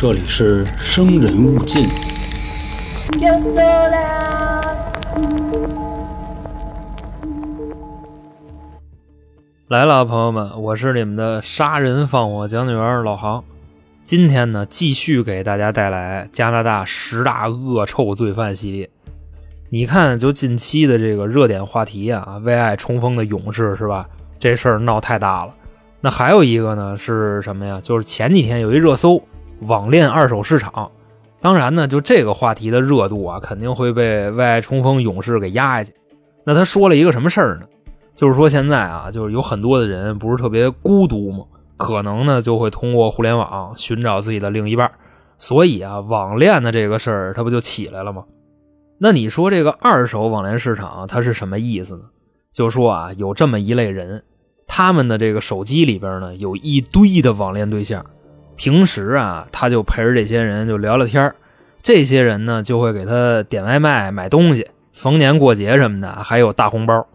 这里是生人勿近。来了，朋友们，我是你们的杀人放火讲解员老航。今天呢，继续给大家带来加拿大十大恶臭罪犯系列。你看，就近期的这个热点话题啊，为爱冲锋的勇士是吧？这事儿闹太大了。那还有一个呢，是什么呀？就是前几天有一热搜，网恋二手市场。当然呢，就这个话题的热度啊，肯定会被外爱冲锋勇士给压下去。那他说了一个什么事儿呢？就是说现在啊，就是有很多的人不是特别孤独嘛，可能呢就会通过互联网寻找自己的另一半，所以啊，网恋的这个事儿它不就起来了吗？那你说这个二手网恋市场它是什么意思呢？就说啊，有这么一类人，他们的这个手机里边呢有一堆的网恋对象，平时啊他就陪着这些人就聊聊天这些人呢就会给他点外卖、买东西，逢年过节什么的还有大红包。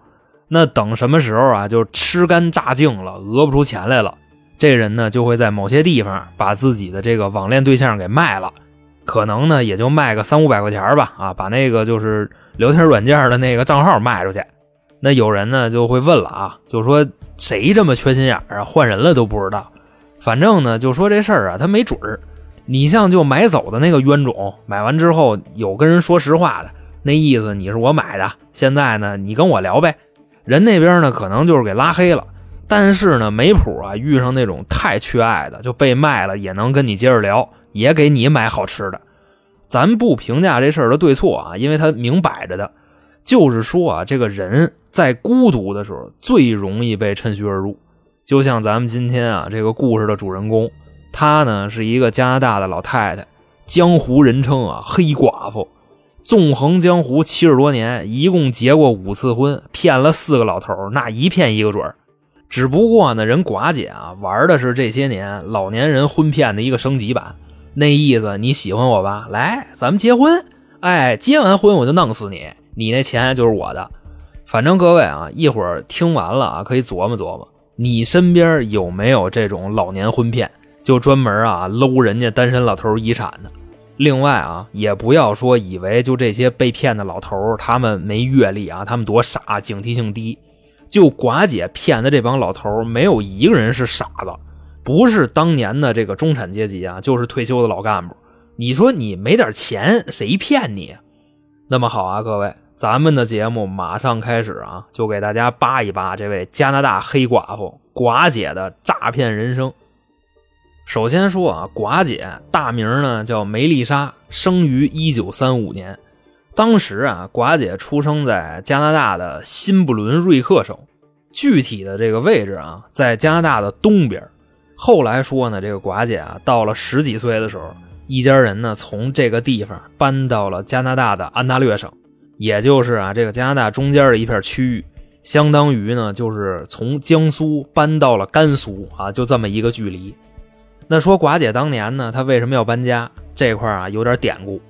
那等什么时候啊，就吃干榨净了，讹不出钱来了，这人呢就会在某些地方把自己的这个网恋对象给卖了，可能呢也就卖个三五百块钱吧，啊，把那个就是聊天软件的那个账号卖出去。那有人呢就会问了啊，就说谁这么缺心眼啊，换人了都不知道。反正呢就说这事儿啊，他没准儿。你像就买走的那个冤种，买完之后有跟人说实话的，那意思你是我买的，现在呢你跟我聊呗。人那边呢，可能就是给拉黑了，但是呢，没谱啊，遇上那种太缺爱的，就被卖了，也能跟你接着聊，也给你买好吃的。咱不评价这事儿的对错啊，因为他明摆着的，就是说啊，这个人在孤独的时候最容易被趁虚而入。就像咱们今天啊这个故事的主人公，她呢是一个加拿大的老太太，江湖人称啊黑寡妇。纵横江湖七十多年，一共结过五次婚，骗了四个老头那一骗一个准只不过呢，人寡姐啊玩的是这些年老年人婚骗的一个升级版。那意思你喜欢我吧？来，咱们结婚。哎，结完婚我就弄死你，你那钱就是我的。反正各位啊，一会儿听完了啊，可以琢磨琢磨，你身边有没有这种老年婚骗，就专门啊搂人家单身老头遗产的。另外啊，也不要说以为就这些被骗的老头他们没阅历啊，他们多傻，警惕性低。就寡姐骗的这帮老头没有一个人是傻子，不是当年的这个中产阶级啊，就是退休的老干部。你说你没点钱，谁骗你？那么好啊，各位，咱们的节目马上开始啊，就给大家扒一扒这位加拿大黑寡妇寡姐的诈骗人生。首先说啊，寡姐大名呢叫梅丽莎，生于一九三五年。当时啊，寡姐出生在加拿大的新布伦瑞克省，具体的这个位置啊，在加拿大的东边。后来说呢，这个寡姐啊，到了十几岁的时候，一家人呢从这个地方搬到了加拿大的安大略省，也就是啊这个加拿大中间的一片区域，相当于呢就是从江苏搬到了甘肃啊，就这么一个距离。那说寡姐当年呢，她为什么要搬家？这块啊有点典故。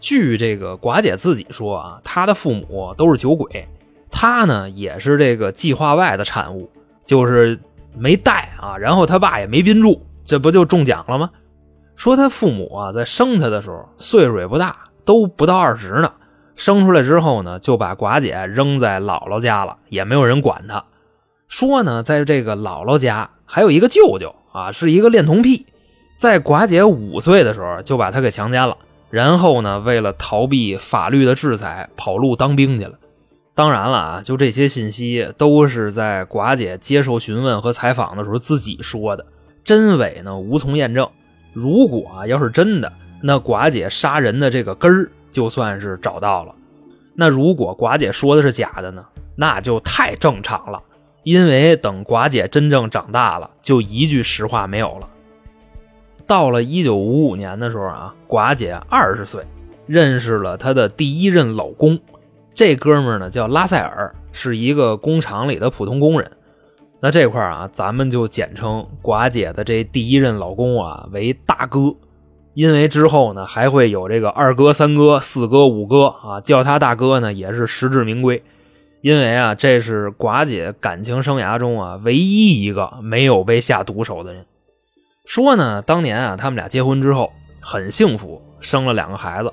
据这个寡姐自己说啊，她的父母都是酒鬼，她呢也是这个计划外的产物，就是没带啊，然后他爸也没宾住，这不就中奖了吗？说他父母啊在生他的时候岁数也不大，都不到二十呢，生出来之后呢就把寡姐扔在姥姥家了，也没有人管她。说呢，在这个姥姥家还有一个舅舅。啊，是一个恋童癖，在寡姐五岁的时候就把她给强奸了，然后呢，为了逃避法律的制裁，跑路当兵去了。当然了啊，就这些信息都是在寡姐接受询问和采访的时候自己说的，真伪呢无从验证。如果啊要是真的，那寡姐杀人的这个根儿就算是找到了。那如果寡姐说的是假的呢，那就太正常了。因为等寡姐真正长大了，就一句实话没有了。到了一九五五年的时候啊，寡姐二十岁，认识了她的第一任老公。这哥们儿呢叫拉塞尔，是一个工厂里的普通工人。那这块啊，咱们就简称寡姐的这第一任老公啊为大哥，因为之后呢还会有这个二哥、三哥、四哥、五哥啊，叫他大哥呢也是实至名归。因为啊，这是寡姐感情生涯中啊唯一一个没有被下毒手的人。说呢，当年啊，他们俩结婚之后，很幸福，生了两个孩子。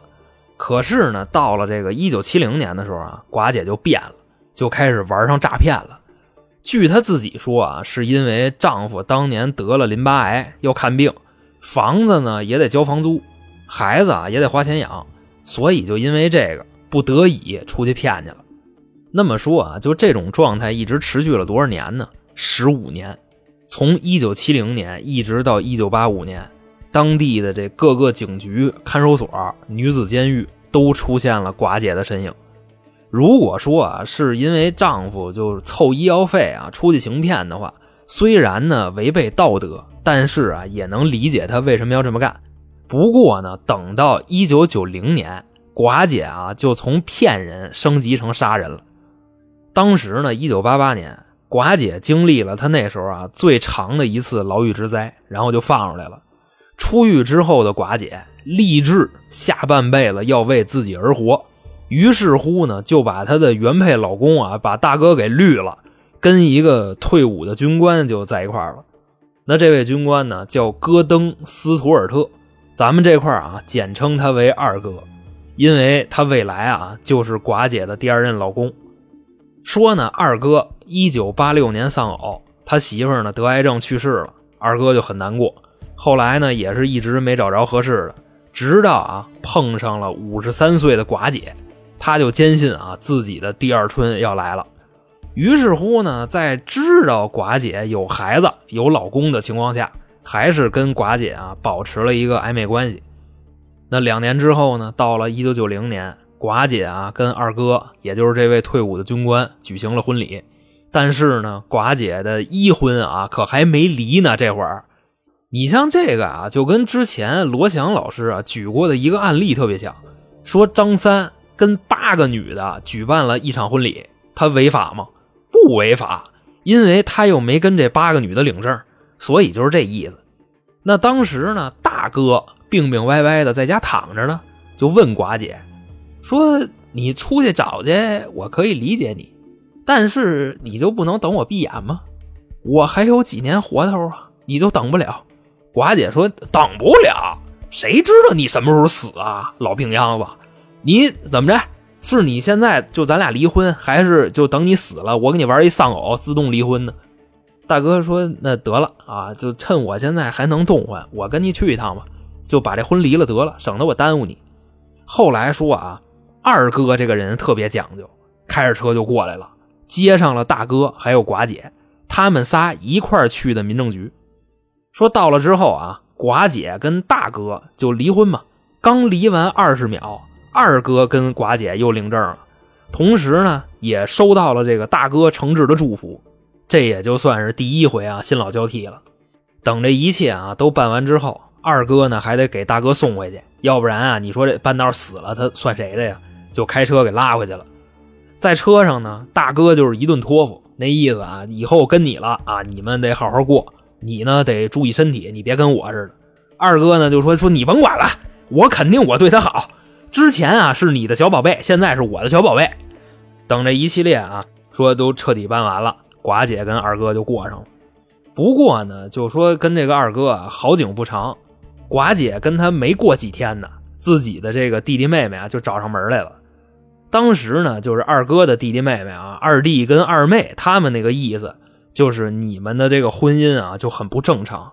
可是呢，到了这个一九七零年的时候啊，寡姐就变了，就开始玩上诈骗了。据她自己说啊，是因为丈夫当年得了淋巴癌要看病，房子呢也得交房租，孩子啊也得花钱养，所以就因为这个不得已出去骗去了。那么说啊，就这种状态一直持续了多少年呢？十五年，从一九七零年一直到一九八五年。当地的这各个警局、看守所、女子监狱都出现了寡姐的身影。如果说啊，是因为丈夫就凑医药费啊出去行骗的话，虽然呢违背道德，但是啊也能理解他为什么要这么干。不过呢，等到一九九零年，寡姐啊就从骗人升级成杀人了。当时呢，一九八八年，寡姐经历了她那时候啊最长的一次牢狱之灾，然后就放出来了。出狱之后的寡姐立志下半辈子要为自己而活，于是乎呢，就把她的原配老公啊，把大哥给绿了，跟一个退伍的军官就在一块了。那这位军官呢，叫戈登·斯图尔特，咱们这块啊，简称他为二哥，因为他未来啊，就是寡姐的第二任老公。说呢，二哥一九八六年丧偶，他媳妇呢得癌症去世了，二哥就很难过。后来呢，也是一直没找着合适的，直到啊碰上了五十三岁的寡姐，他就坚信啊自己的第二春要来了。于是乎呢，在知道寡姐有孩子、有老公的情况下，还是跟寡姐啊保持了一个暧昧关系。那两年之后呢，到了一九九零年，寡姐啊跟二哥，也就是这位退伍的军官举行了婚礼。但是呢，寡姐的一婚啊可还没离呢，这会儿。你像这个啊，就跟之前罗翔老师啊举过的一个案例特别像，说张三跟八个女的举办了一场婚礼，他违法吗？不违法，因为他又没跟这八个女的领证，所以就是这意思。那当时呢，大哥病病歪歪的在家躺着呢，就问寡姐说：“你出去找去，我可以理解你，但是你就不能等我闭眼吗？我还有几年活头啊，你就等不了。”寡姐说：“等不了，谁知道你什么时候死啊，老病秧子！你怎么着？是你现在就咱俩离婚，还是就等你死了，我给你玩一丧偶，自动离婚呢？”大哥说：“那得了啊，就趁我现在还能动换，我跟你去一趟吧，就把这婚离了得了，省得我耽误你。”后来说啊，二哥这个人特别讲究，开着车就过来了，接上了大哥还有寡姐，他们仨一块去的民政局。说到了之后啊，寡姐跟大哥就离婚嘛。刚离完二十秒，二哥跟寡姐又领证了，同时呢也收到了这个大哥诚挚的祝福。这也就算是第一回啊，新老交替了。等这一切啊都办完之后，二哥呢还得给大哥送回去，要不然啊，你说这半道死了，他算谁的呀？就开车给拉回去了。在车上呢，大哥就是一顿托付，那意思啊，以后跟你了啊，你们得好好过。你呢得注意身体，你别跟我似的。二哥呢就说说你甭管了，我肯定我对他好。之前啊是你的小宝贝，现在是我的小宝贝。等这一系列啊说都彻底办完了，寡姐跟二哥就过上了。不过呢，就说跟这个二哥啊好景不长，寡姐跟他没过几天呢，自己的这个弟弟妹妹啊就找上门来了。当时呢就是二哥的弟弟妹妹啊，二弟跟二妹他们那个意思。就是你们的这个婚姻啊就很不正常。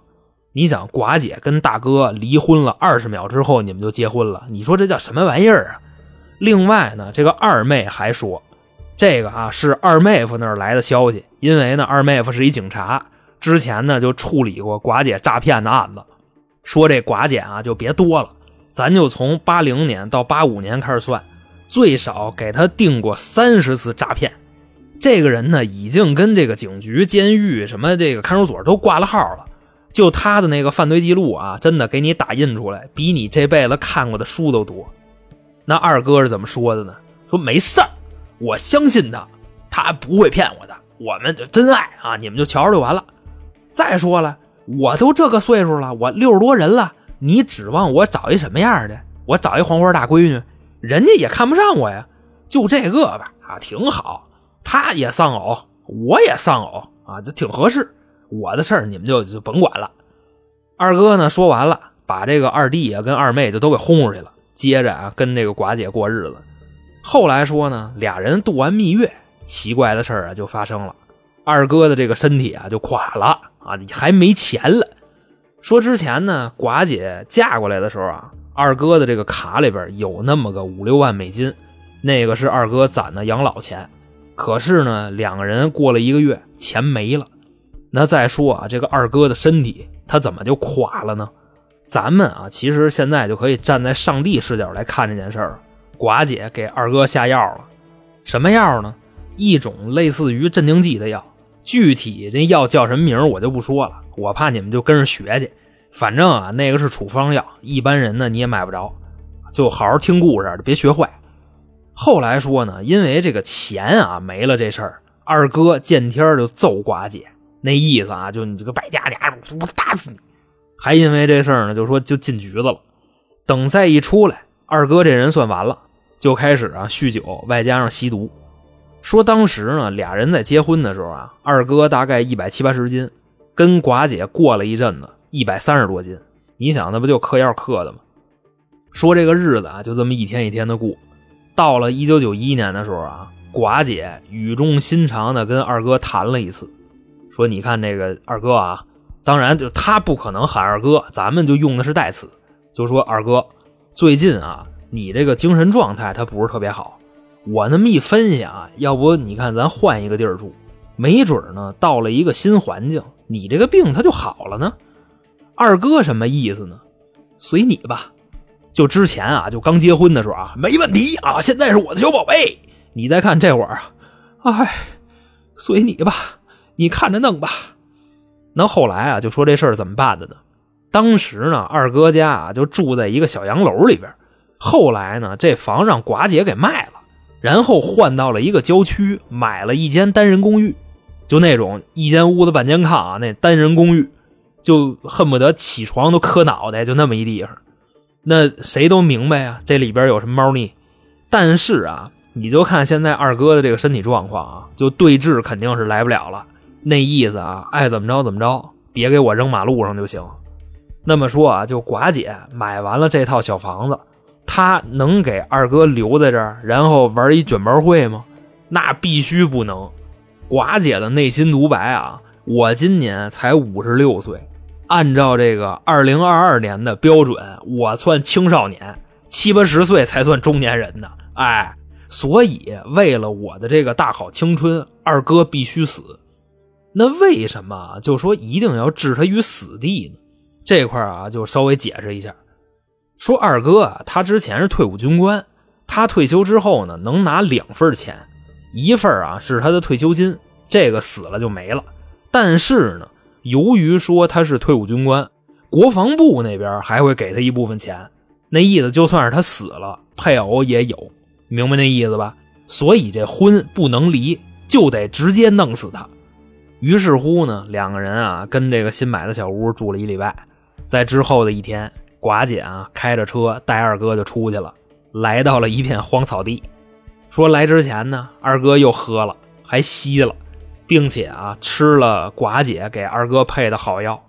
你想，寡姐跟大哥离婚了二十秒之后，你们就结婚了，你说这叫什么玩意儿啊？另外呢，这个二妹还说，这个啊是二妹夫那儿来的消息，因为呢二妹夫是一警察，之前呢就处理过寡姐诈骗的案子，说这寡姐啊就别多了，咱就从八零年到八五年开始算，最少给他定过三十次诈骗。这个人呢，已经跟这个警局、监狱、什么这个看守所都挂了号了。就他的那个犯罪记录啊，真的给你打印出来，比你这辈子看过的书都多。那二哥是怎么说的呢？说没事儿，我相信他，他不会骗我的。我们就真爱啊，你们就瞧着就完了。再说了，我都这个岁数了，我六十多人了，你指望我找一什么样的？我找一黄花大闺女，人家也看不上我呀。就这个吧，啊，挺好。他也丧偶，我也丧偶啊，这挺合适。我的事儿你们就就甭管了。二哥呢说完了，把这个二弟啊跟二妹就都给轰出去了，接着啊跟这个寡姐过日子。后来说呢，俩人度完蜜月，奇怪的事儿啊就发生了，二哥的这个身体啊就垮了啊，还没钱了。说之前呢，寡姐嫁过来的时候啊，二哥的这个卡里边有那么个五六万美金，那个是二哥攒的养老钱。可是呢，两个人过了一个月，钱没了。那再说啊，这个二哥的身体他怎么就垮了呢？咱们啊，其实现在就可以站在上帝视角来看这件事儿。寡姐给二哥下药了，什么药呢？一种类似于镇定剂的药，具体这药叫什么名我就不说了，我怕你们就跟着学去。反正啊，那个是处方药，一般人呢你也买不着，就好好听故事，别学坏。后来说呢，因为这个钱啊没了这事儿，二哥见天就揍寡姐，那意思啊，就你这个败家家，我打死你！还因为这事儿呢，就说就进局子了。等再一出来，二哥这人算完了，就开始啊酗酒，外加上吸毒。说当时呢，俩人在结婚的时候啊，二哥大概一百七八十斤，跟寡姐过了一阵子，一百三十多斤。你想，那不就嗑药嗑的吗？说这个日子啊，就这么一天一天的过。到了一九九一年的时候啊，寡姐语重心长的跟二哥谈了一次，说：“你看这个二哥啊，当然就他不可能喊二哥，咱们就用的是代词，就说二哥，最近啊，你这个精神状态他不是特别好。我那么一分析啊，要不你看咱换一个地儿住，没准呢，到了一个新环境，你这个病他就好了呢。二哥什么意思呢？随你吧。”就之前啊，就刚结婚的时候啊，没问题啊。现在是我的小宝贝，你再看这会儿啊，哎，随你吧，你看着弄吧。那后来啊，就说这事儿怎么办的呢？当时呢，二哥家啊就住在一个小洋楼里边。后来呢，这房让寡姐给卖了，然后换到了一个郊区，买了一间单人公寓，就那种一间屋子半间炕啊，那单人公寓，就恨不得起床都磕脑袋，就那么一地方。那谁都明白啊，这里边有什么猫腻。但是啊，你就看现在二哥的这个身体状况啊，就对峙肯定是来不了了。那意思啊，爱怎么着怎么着，别给我扔马路上就行。那么说啊，就寡姐买完了这套小房子，她能给二哥留在这儿，然后玩一卷毛会吗？那必须不能。寡姐的内心独白啊，我今年才五十六岁。按照这个二零二二年的标准，我算青少年，七八十岁才算中年人呢。哎，所以为了我的这个大好青春，二哥必须死。那为什么就说一定要置他于死地呢？这块啊，就稍微解释一下。说二哥啊，他之前是退伍军官，他退休之后呢，能拿两份钱，一份啊是他的退休金，这个死了就没了。但是呢。由于说他是退伍军官，国防部那边还会给他一部分钱，那意思就算是他死了，配偶也有，明白那意思吧？所以这婚不能离，就得直接弄死他。于是乎呢，两个人啊跟这个新买的小屋住了一礼拜，在之后的一天，寡姐啊开着车带二哥就出去了，来到了一片荒草地，说来之前呢，二哥又喝了，还吸了。并且啊，吃了寡姐给二哥配的好药，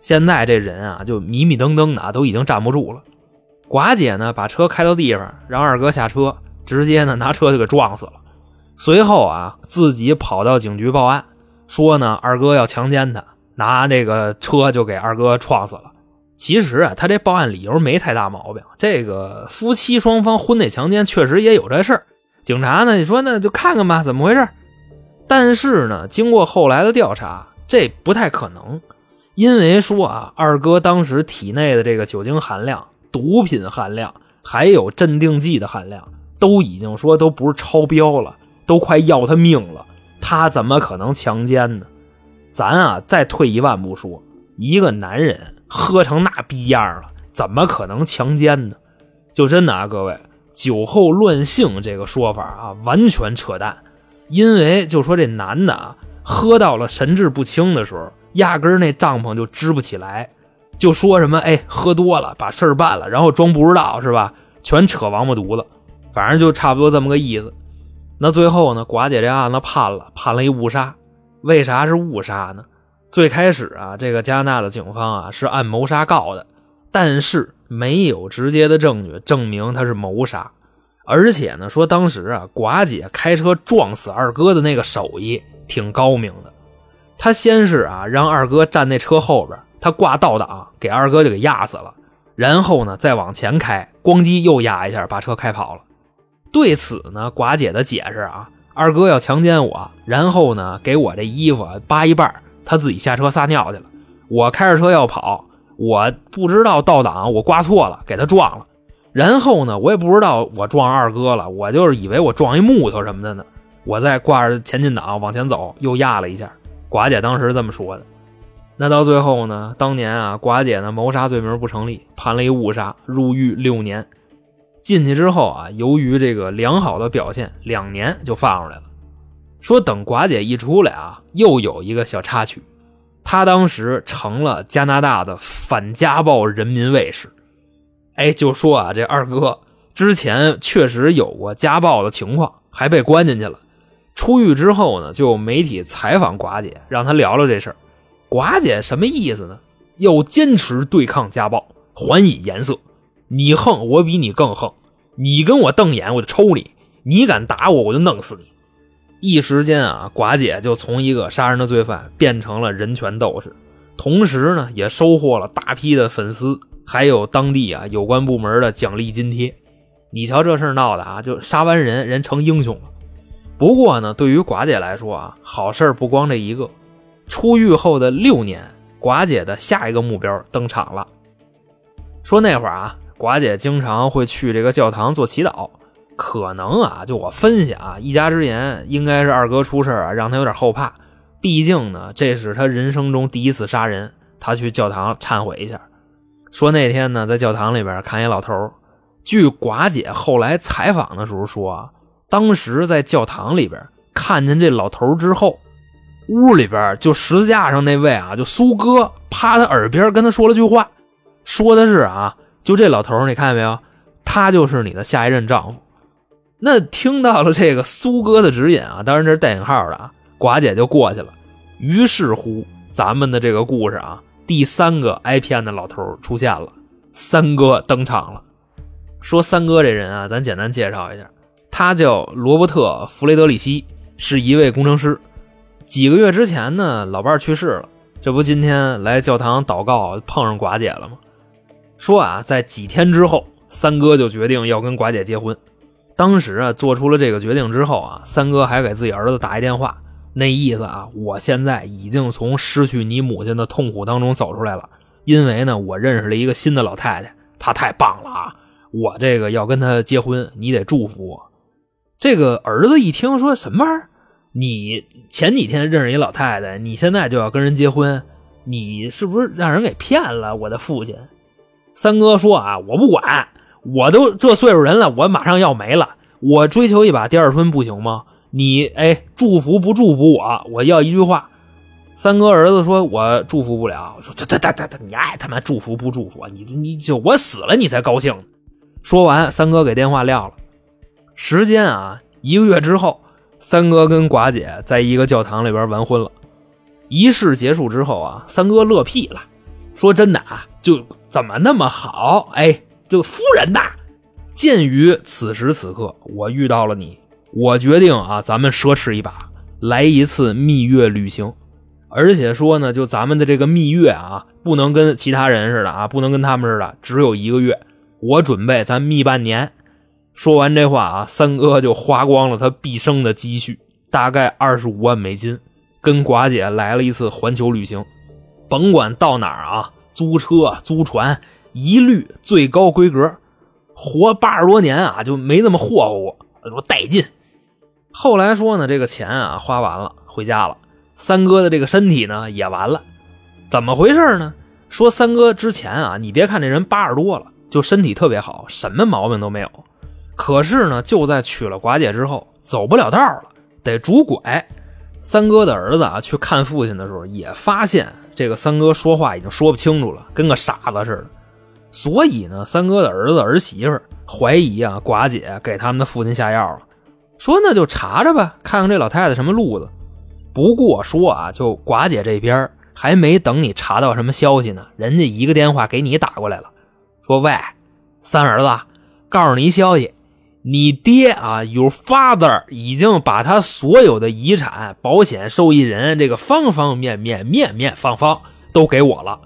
现在这人啊就迷迷瞪瞪的，都已经站不住了。寡姐呢，把车开到地方，让二哥下车，直接呢拿车就给撞死了。随后啊，自己跑到警局报案，说呢二哥要强奸她，拿这个车就给二哥撞死了。其实啊，他这报案理由没太大毛病，这个夫妻双方婚内强奸确实也有这事儿。警察呢，你说那就看看吧，怎么回事？但是呢，经过后来的调查，这不太可能，因为说啊，二哥当时体内的这个酒精含量、毒品含量，还有镇定剂的含量，都已经说都不是超标了，都快要他命了，他怎么可能强奸呢？咱啊，再退一万步说，一个男人喝成那逼样了，怎么可能强奸呢？就真的啊，各位，酒后乱性这个说法啊，完全扯淡。因为就说这男的啊，喝到了神志不清的时候，压根儿那帐篷就支不起来，就说什么哎，喝多了把事儿办了，然后装不知道是吧？全扯王八犊子，反正就差不多这么个意思。那最后呢，寡姐这案子判了，判了一误杀。为啥是误杀呢？最开始啊，这个加拿大的警方啊是按谋杀告的，但是没有直接的证据证明他是谋杀。而且呢，说当时啊，寡姐开车撞死二哥的那个手艺挺高明的。他先是啊，让二哥站那车后边，他挂倒挡，给二哥就给压死了。然后呢，再往前开，咣叽又压一下，把车开跑了。对此呢，寡姐的解释啊，二哥要强奸我，然后呢，给我这衣服扒一半，他自己下车撒尿去了。我开着车要跑，我不知道倒档，我挂错了，给他撞了。然后呢，我也不知道我撞二哥了，我就是以为我撞一木头什么的呢。我再挂着前进档往前走，又压了一下。寡姐当时这么说的。那到最后呢，当年啊，寡姐呢谋杀罪名不成立，判了一误杀，入狱六年。进去之后啊，由于这个良好的表现，两年就放出来了。说等寡姐一出来啊，又有一个小插曲，她当时成了加拿大的反家暴人民卫士。哎，就说啊，这二哥之前确实有过家暴的情况，还被关进去了。出狱之后呢，就有媒体采访寡姐，让他聊聊这事儿。寡姐什么意思呢？要坚持对抗家暴，还以颜色。你横，我比你更横。你跟我瞪眼，我就抽你；你敢打我，我就弄死你。一时间啊，寡姐就从一个杀人的罪犯变成了人权斗士，同时呢，也收获了大批的粉丝。还有当地啊有关部门的奖励津贴，你瞧这事闹的啊，就杀完人人成英雄了。不过呢，对于寡姐来说啊，好事不光这一个。出狱后的六年，寡姐的下一个目标登场了。说那会儿啊，寡姐经常会去这个教堂做祈祷，可能啊，就我分析啊，一家之言，应该是二哥出事啊，让他有点后怕。毕竟呢，这是他人生中第一次杀人，他去教堂忏悔一下。说那天呢，在教堂里边看一老头据寡姐后来采访的时候说啊，当时在教堂里边看见这老头之后，屋里边就十字架上那位啊，就苏哥趴他耳边跟他说了句话，说的是啊，就这老头你看见没有？他就是你的下一任丈夫。那听到了这个苏哥的指引啊，当然这是带引号的啊，寡姐就过去了。于是乎，咱们的这个故事啊。第三个挨骗的老头出现了，三哥登场了。说三哥这人啊，咱简单介绍一下，他叫罗伯特·弗雷德里希，是一位工程师。几个月之前呢，老伴去世了，这不今天来教堂祷告碰上寡姐了吗？说啊，在几天之后，三哥就决定要跟寡姐结婚。当时啊，做出了这个决定之后啊，三哥还给自己儿子打一电话。那意思啊，我现在已经从失去你母亲的痛苦当中走出来了，因为呢，我认识了一个新的老太太，她太棒了啊！我这个要跟她结婚，你得祝福我。这个儿子一听说什么玩意儿，你前几天认识一老太太，你现在就要跟人结婚，你是不是让人给骗了？我的父亲，三哥说啊，我不管，我都这岁数人了，我马上要没了，我追求一把第二春不行吗？你哎，祝福不祝福我？我要一句话。三哥儿子说：“我祝福不了。”说：“他他他他，你爱他妈祝福不祝福？你这你就我死了你才高兴。”说完，三哥给电话撂了。时间啊，一个月之后，三哥跟寡姐在一个教堂里边完婚了。仪式结束之后啊，三哥乐屁了，说：“真的啊，就怎么那么好？哎，这夫人呐，鉴于此时此刻我遇到了你。”我决定啊，咱们奢侈一把，来一次蜜月旅行。而且说呢，就咱们的这个蜜月啊，不能跟其他人似的啊，不能跟他们似的，只有一个月。我准备咱蜜半年。说完这话啊，三哥就花光了他毕生的积蓄，大概二十五万美金，跟寡姐来了一次环球旅行。甭管到哪儿啊，租车、租船，一律最高规格。活八十多年啊，就没那么霍霍过，我带劲。后来说呢，这个钱啊花完了，回家了。三哥的这个身体呢也完了，怎么回事呢？说三哥之前啊，你别看这人八十多了，就身体特别好，什么毛病都没有。可是呢，就在娶了寡姐之后，走不了道了，得拄拐。三哥的儿子啊去看父亲的时候，也发现这个三哥说话已经说不清楚了，跟个傻子似的。所以呢，三哥的儿子儿媳妇怀疑啊，寡姐给他们的父亲下药了。说那就查查吧，看看这老太太什么路子。不过说啊，就寡姐这边还没等你查到什么消息呢，人家一个电话给你打过来了，说：“喂，三儿子，告诉你一消息，你爹啊，your father 已经把他所有的遗产、保险受益人这个方方面面、面面方方都给我了，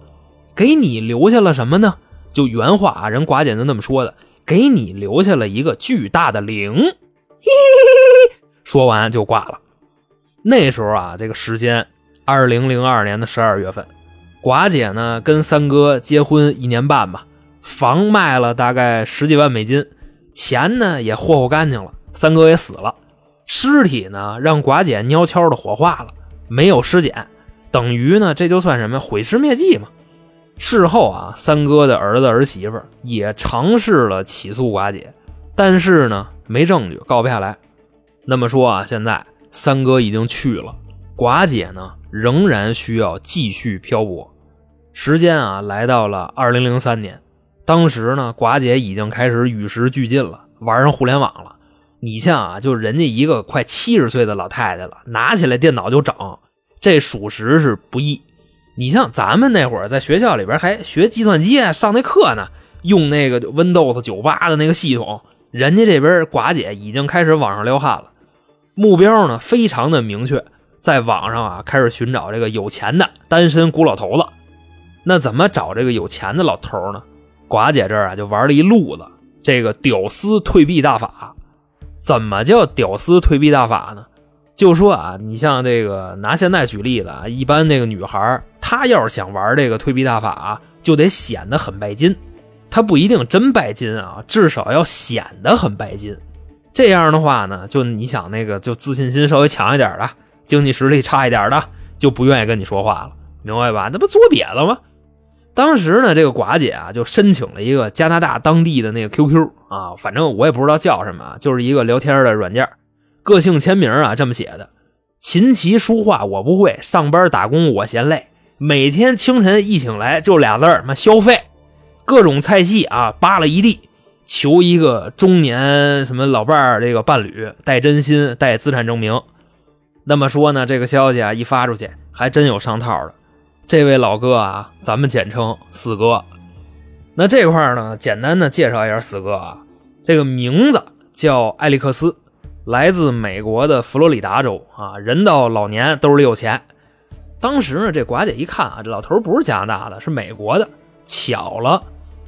给你留下了什么呢？就原话啊，人寡姐就那么说的，给你留下了一个巨大的零。”，说完就挂了。那时候啊，这个时间，二零零二年的十二月份，寡姐呢跟三哥结婚一年半吧，房卖了大概十几万美金，钱呢也霍霍干净了，三哥也死了，尸体呢让寡姐悄悄的火化了，没有尸检，等于呢这就算什么毁尸灭迹嘛。事后啊，三哥的儿子儿媳妇也尝试了起诉寡姐，但是呢没证据，告不下来。那么说啊，现在。三哥已经去了，寡姐呢仍然需要继续漂泊。时间啊来到了二零零三年，当时呢寡姐已经开始与时俱进了，玩上互联网了。你像啊，就人家一个快七十岁的老太太了，拿起来电脑就整，这属实是不易。你像咱们那会儿在学校里边还学计算机，上那课呢，用那个 Windows 九八的那个系统，人家这边寡姐已经开始网上撩汉了。目标呢非常的明确，在网上啊开始寻找这个有钱的单身孤老头子。那怎么找这个有钱的老头呢？寡姐这儿啊就玩了一路子这个屌丝退避大法。怎么叫屌丝退避大法呢？就说啊，你像这个拿现在举例子啊，一般那个女孩她要是想玩这个退避大法，就得显得很拜金。她不一定真拜金啊，至少要显得很拜金。这样的话呢，就你想那个，就自信心稍微强一点的，经济实力差一点的，就不愿意跟你说话了，明白吧？那不作瘪了吗？当时呢，这个寡姐啊，就申请了一个加拿大当地的那个 QQ 啊，反正我也不知道叫什么，就是一个聊天的软件。个性签名啊，这么写的：琴棋书画我不会，上班打工我嫌累，每天清晨一醒来就俩字儿，妈消费，各种菜系啊扒了一地。求一个中年什么老伴儿，这个伴侣带真心带资产证明。那么说呢，这个消息啊一发出去，还真有上套的。这位老哥啊，咱们简称四哥。那这块呢，简单的介绍一下四哥啊，这个名字叫艾利克斯，来自美国的佛罗里达州啊，人到老年兜里有钱。当时呢，这寡姐一看啊，这老头不是加拿大的，是美国的，巧了。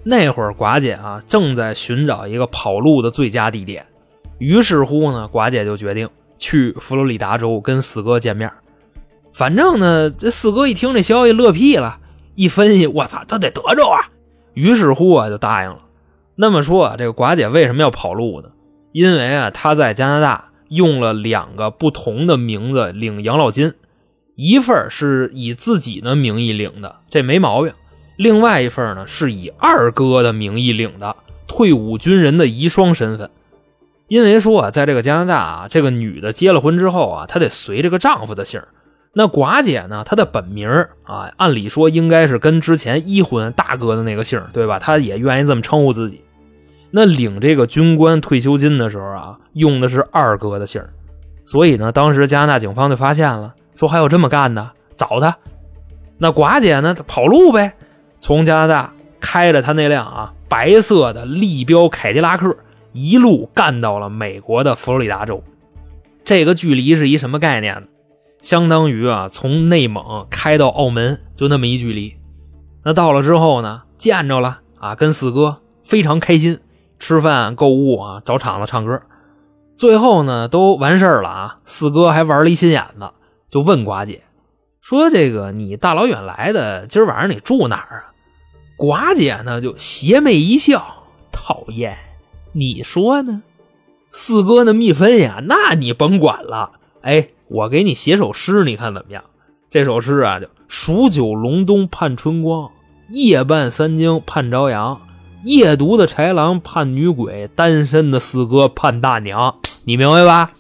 那会儿，寡姐啊正在寻找一个跑路的最佳地点，于是乎呢，寡姐就决定去佛罗里达州跟四哥见面。反正呢，这四哥一听这消息乐屁了，一分析，我操，他得得着啊，于是乎啊就答应了。那么说啊，这个寡姐为什么要跑路呢？因为啊，她在加拿大用了两个不同的名字领养老金，一份是以自己的名义领的，这没毛病。另外一份呢，是以二哥的名义领的退伍军人的遗孀身份，因为说啊，在这个加拿大啊，这个女的结了婚之后啊，她得随这个丈夫的姓那寡姐呢，她的本名啊，按理说应该是跟之前一婚大哥的那个姓对吧？她也愿意这么称呼自己。那领这个军官退休金的时候啊，用的是二哥的姓所以呢，当时加拿大警方就发现了，说还有这么干的，找他。那寡姐呢，跑路呗。从加拿大开着他那辆啊白色的立标凯迪拉克，一路干到了美国的佛罗里达州。这个距离是一什么概念呢？相当于啊从内蒙开到澳门就那么一距离。那到了之后呢，见着了啊，跟四哥非常开心，吃饭、购物啊，找场子唱歌。最后呢，都完事儿了啊，四哥还玩了一心眼子，就问寡姐说：“这个你大老远来的，今儿晚上你住哪儿啊？”寡姐呢就邪魅一笑，讨厌，你说呢？四哥那蜜分呀，那你甭管了。哎，我给你写首诗，你看怎么样？这首诗啊，叫数九隆冬盼春光，夜半三更盼朝阳，夜读的豺狼盼女鬼，单身的四哥盼大娘。你明白吧？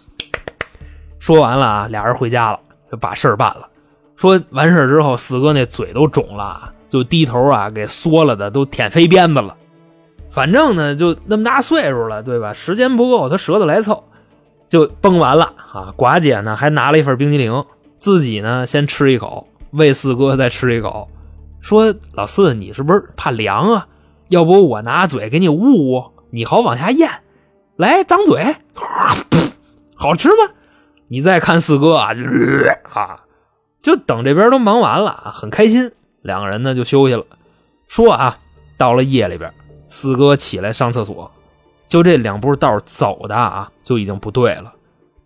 说完了啊，俩人回家了，就把事儿办了。说完事儿之后，四哥那嘴都肿了。就低头啊，给缩了的都舔飞鞭子了。反正呢，就那么大岁数了，对吧？时间不够，他舌头来凑，就崩完了啊。寡姐呢，还拿了一份冰激凌，自己呢先吃一口，喂四哥再吃一口，说：“老四，你是不是怕凉啊？要不我拿嘴给你捂捂，你好往下咽。来，张嘴，好吃吗？你再看四哥啊，啊，就等这边都忙完了，很开心。两个人呢就休息了。说啊，到了夜里边，四哥起来上厕所，就这两步道走的啊，就已经不对了。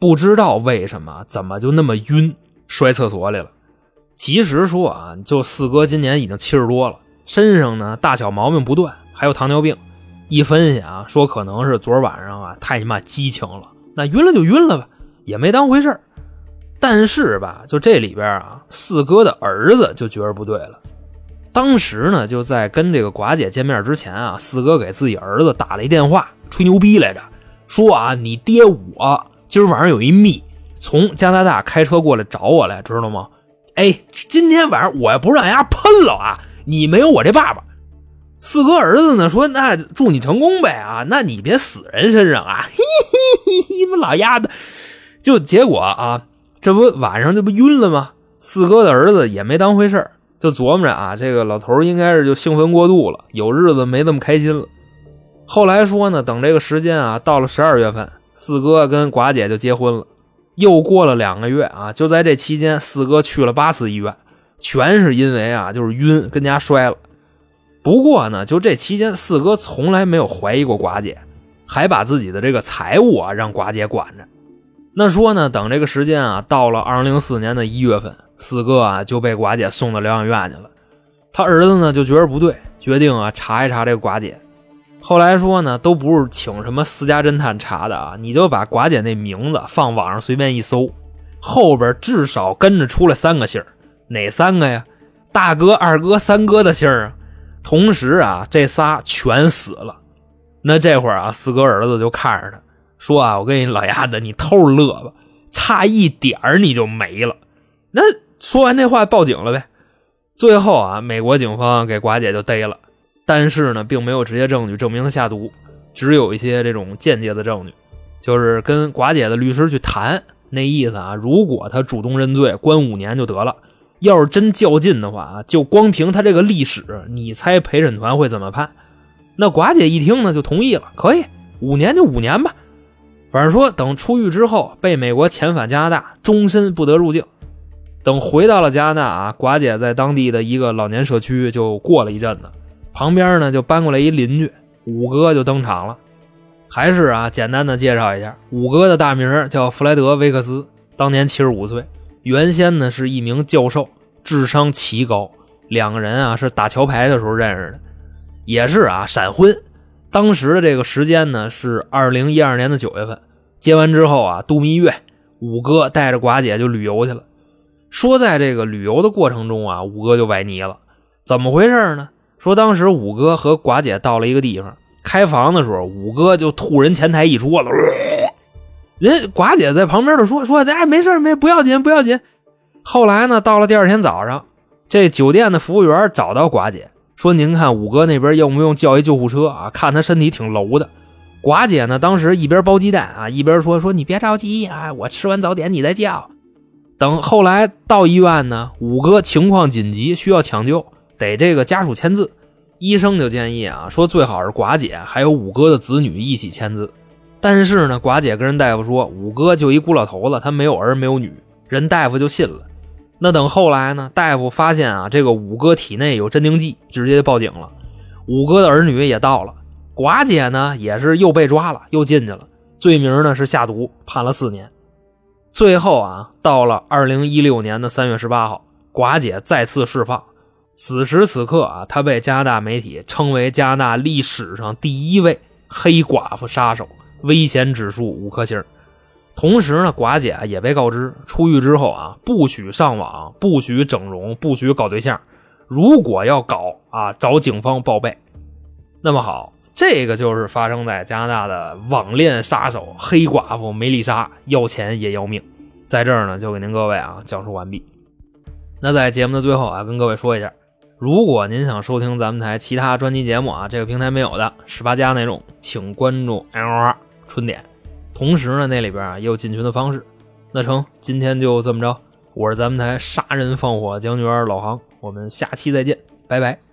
不知道为什么，怎么就那么晕，摔厕所里了。其实说啊，就四哥今年已经七十多了，身上呢大小毛病不断，还有糖尿病。一分析啊，说可能是昨晚上啊太他妈激情了，那晕了就晕了吧，也没当回事但是吧，就这里边啊，四哥的儿子就觉得不对了。当时呢，就在跟这个寡姐见面之前啊，四哥给自己儿子打了一电话，吹牛逼来着，说啊，你爹我今儿晚上有一密，从加拿大开车过来找我来，知道吗？哎，今天晚上我要不让人家喷了啊！你没有我这爸爸。四哥儿子呢说：“那祝你成功呗啊！那你别死人身上啊！” 嘿嘿嘿，你们老丫的，就结果啊，这不晚上这不晕了吗？四哥的儿子也没当回事就琢磨着啊，这个老头应该是就兴奋过度了，有日子没那么开心了。后来说呢，等这个时间啊到了十二月份，四哥跟寡姐就结婚了。又过了两个月啊，就在这期间，四哥去了八次医院，全是因为啊，就是晕跟家摔了。不过呢，就这期间，四哥从来没有怀疑过寡姐，还把自己的这个财务啊让寡姐管着。那说呢，等这个时间啊到了二零零四年的一月份，四哥啊就被寡姐送到疗养院去了。他儿子呢就觉得不对，决定啊查一查这个寡姐。后来说呢，都不是请什么私家侦探查的啊，你就把寡姐那名字放网上随便一搜，后边至少跟着出来三个姓哪三个呀？大哥、二哥、三哥的姓啊。同时啊，这仨全死了。那这会儿啊，四哥儿子就看着他说啊：“我跟你老丫子，你偷着乐吧，差一点你就没了。”那说完这话，报警了呗。最后啊，美国警方给寡姐就逮了。但是呢，并没有直接证据证明他下毒，只有一些这种间接的证据，就是跟寡姐的律师去谈，那意思啊，如果他主动认罪，关五年就得了；要是真较劲的话啊，就光凭他这个历史，你猜陪审团会怎么判？那寡姐一听呢，就同意了，可以五年就五年吧，反正说等出狱之后被美国遣返加拿大，终身不得入境。等回到了加拿大啊，寡姐在当地的一个老年社区就过了一阵子。旁边呢，就搬过来一邻居，五哥就登场了。还是啊，简单的介绍一下，五哥的大名叫弗莱德·威克斯，当年七十五岁，原先呢是一名教授，智商奇高。两个人啊是打桥牌的时候认识的，也是啊闪婚。当时的这个时间呢是二零一二年的九月份，结完之后啊度蜜月，五哥带着寡姐就旅游去了。说在这个旅游的过程中啊，五哥就崴泥了，怎么回事呢？说当时五哥和寡姐到了一个地方开房的时候，五哥就吐人前台一桌子。人寡姐在旁边就说说哎没事没不要紧不要紧。后来呢，到了第二天早上，这酒店的服务员找到寡姐说：“您看五哥那边用不用叫一救护车啊？看他身体挺楼的。”寡姐呢，当时一边剥鸡蛋啊，一边说：“说你别着急啊，我吃完早点你再叫。”等后来到医院呢，五哥情况紧急，需要抢救。得这个家属签字，医生就建议啊，说最好是寡姐还有五哥的子女一起签字。但是呢，寡姐跟人大夫说，五哥就一孤老头子，他没有儿没有女，人大夫就信了。那等后来呢，大夫发现啊，这个五哥体内有镇定剂，直接报警了。五哥的儿女也到了，寡姐呢也是又被抓了，又进去了，罪名呢是下毒，判了四年。最后啊，到了二零一六年的三月十八号，寡姐再次释放。此时此刻啊，他被加拿大媒体称为加拿大历史上第一位黑寡妇杀手，危险指数五颗星。同时呢，寡姐也被告知出狱之后啊，不许上网，不许整容，不许搞对象。如果要搞啊，找警方报备。那么好，这个就是发生在加拿大的网恋杀手黑寡妇梅丽莎，要钱也要命。在这儿呢，就给您各位啊讲述完毕。那在节目的最后啊，跟各位说一下。如果您想收听咱们台其他专辑节目啊，这个平台没有的十八加那种，请关注 LR 春点。同时呢，那里边啊也有进群的方式。那成，今天就这么着。我是咱们台杀人放火将军老航，我们下期再见，拜拜。